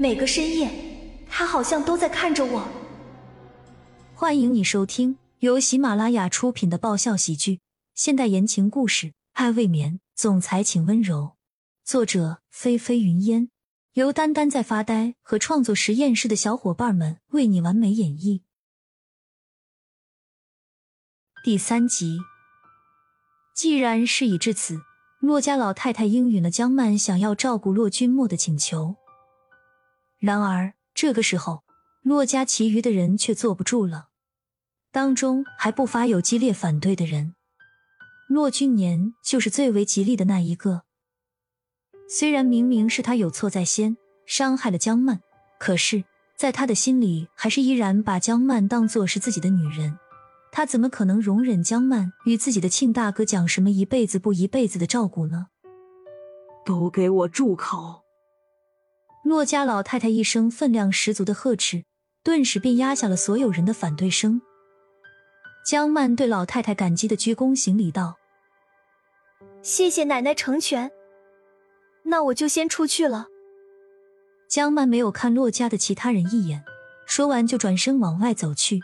每个深夜，他好像都在看着我。欢迎你收听由喜马拉雅出品的爆笑喜剧、现代言情故事《爱未眠》，总裁请温柔。作者：菲菲云烟，由丹丹在发呆和创作实验室的小伙伴们为你完美演绎。第三集。既然事已至此，骆家老太太应允了江曼想要照顾骆君墨的请求。然而这个时候，骆家其余的人却坐不住了，当中还不乏有激烈反对的人。骆君年就是最为极力的那一个。虽然明明是他有错在先，伤害了江曼，可是，在他的心里，还是依然把江曼当作是自己的女人。他怎么可能容忍江曼与自己的亲大哥讲什么一辈子不一辈子的照顾呢？都给我住口！骆家老太太一声分量十足的呵斥，顿时便压下了所有人的反对声。江曼对老太太感激的鞠躬行礼道：“谢谢奶奶成全，那我就先出去了。”江曼没有看骆家的其他人一眼，说完就转身往外走去。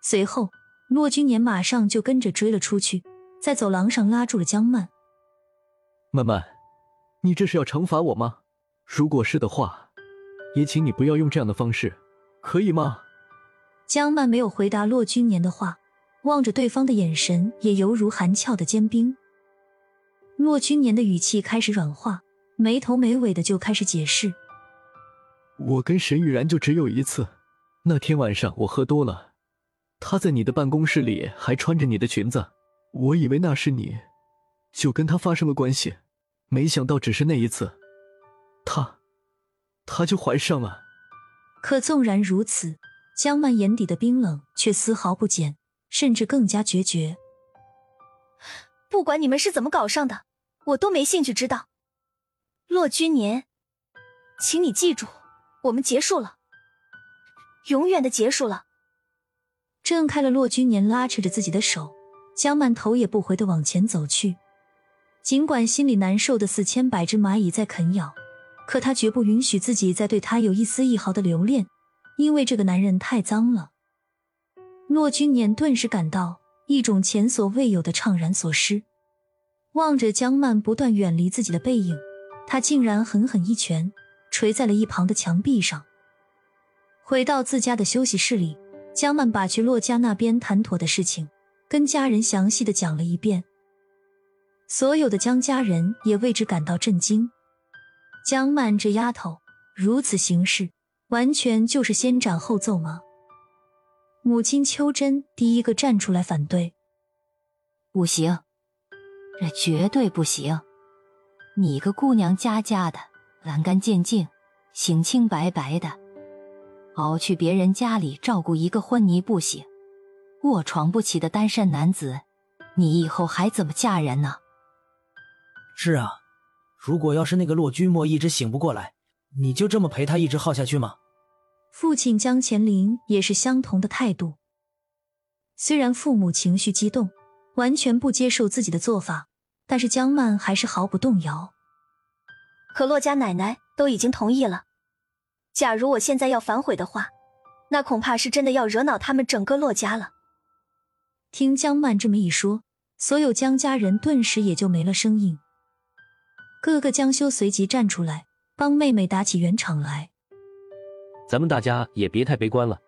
随后，骆君年马上就跟着追了出去，在走廊上拉住了江曼。曼曼，你这是要惩罚我吗？如果是的话，也请你不要用这样的方式，可以吗？江曼没有回答骆君年的话，望着对方的眼神也犹如寒峭的坚冰。骆君年的语气开始软化，没头没尾的就开始解释：“我跟沈雨然就只有一次，那天晚上我喝多了。”她在你的办公室里还穿着你的裙子，我以为那是你，就跟她发生了关系，没想到只是那一次，他，他就怀上了。可纵然如此，江曼眼底的冰冷却丝毫不减，甚至更加决绝。不管你们是怎么搞上的，我都没兴趣知道。骆君年，请你记住，我们结束了，永远的结束了。挣开了骆君年拉扯着自己的手，江曼头也不回的往前走去。尽管心里难受的似千百只蚂蚁在啃咬，可她绝不允许自己再对他有一丝一毫的留恋，因为这个男人太脏了。骆君年顿时感到一种前所未有的怅然所失，望着江曼不断远离自己的背影，他竟然狠狠一拳捶在了一旁的墙壁上。回到自家的休息室里。江曼把去骆家那边谈妥的事情跟家人详细的讲了一遍，所有的江家人也为之感到震惊。江曼这丫头如此行事，完全就是先斩后奏吗？母亲秋珍第一个站出来反对：“不行，这绝对不行！你个姑娘家家的，干干净净，清清白白的。”熬去别人家里照顾一个昏迷不醒、卧床不起的单身男子，你以后还怎么嫁人呢？是啊，如果要是那个骆君墨一直醒不过来，你就这么陪他一直耗下去吗？父亲江乾林也是相同的态度。虽然父母情绪激动，完全不接受自己的做法，但是江曼还是毫不动摇。可骆家奶奶都已经同意了。假如我现在要反悔的话，那恐怕是真的要惹恼他们整个骆家了。听江曼这么一说，所有江家人顿时也就没了声音。哥哥江修随即站出来，帮妹妹打起圆场来。咱们大家也别太悲观了，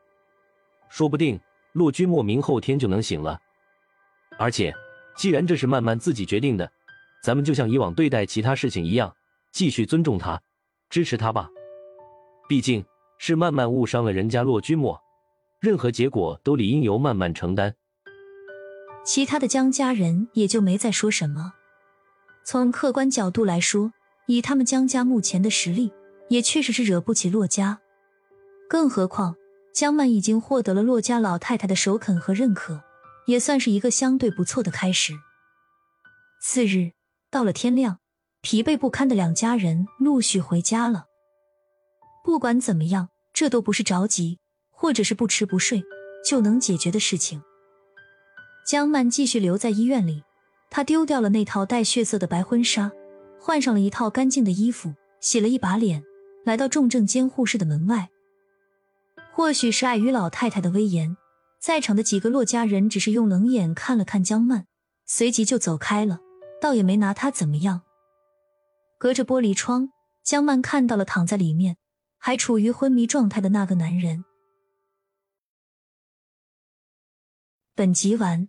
说不定骆君莫明后天就能醒了。而且，既然这是曼曼自己决定的，咱们就像以往对待其他事情一样，继续尊重她，支持她吧。毕竟是曼曼误伤了人家骆君莫，任何结果都理应由曼曼承担。其他的江家人也就没再说什么。从客观角度来说，以他们江家目前的实力，也确实是惹不起骆家。更何况江曼已经获得了骆家老太太的首肯和认可，也算是一个相对不错的开始。次日到了天亮，疲惫不堪的两家人陆续回家了。不管怎么样，这都不是着急或者是不吃不睡就能解决的事情。江曼继续留在医院里，她丢掉了那套带血色的白婚纱，换上了一套干净的衣服，洗了一把脸，来到重症监护室的门外。或许是碍于老太太的威严，在场的几个骆家人只是用冷眼看了看江曼，随即就走开了，倒也没拿他怎么样。隔着玻璃窗，江曼看到了躺在里面还处于昏迷状态的那个男人。本集完，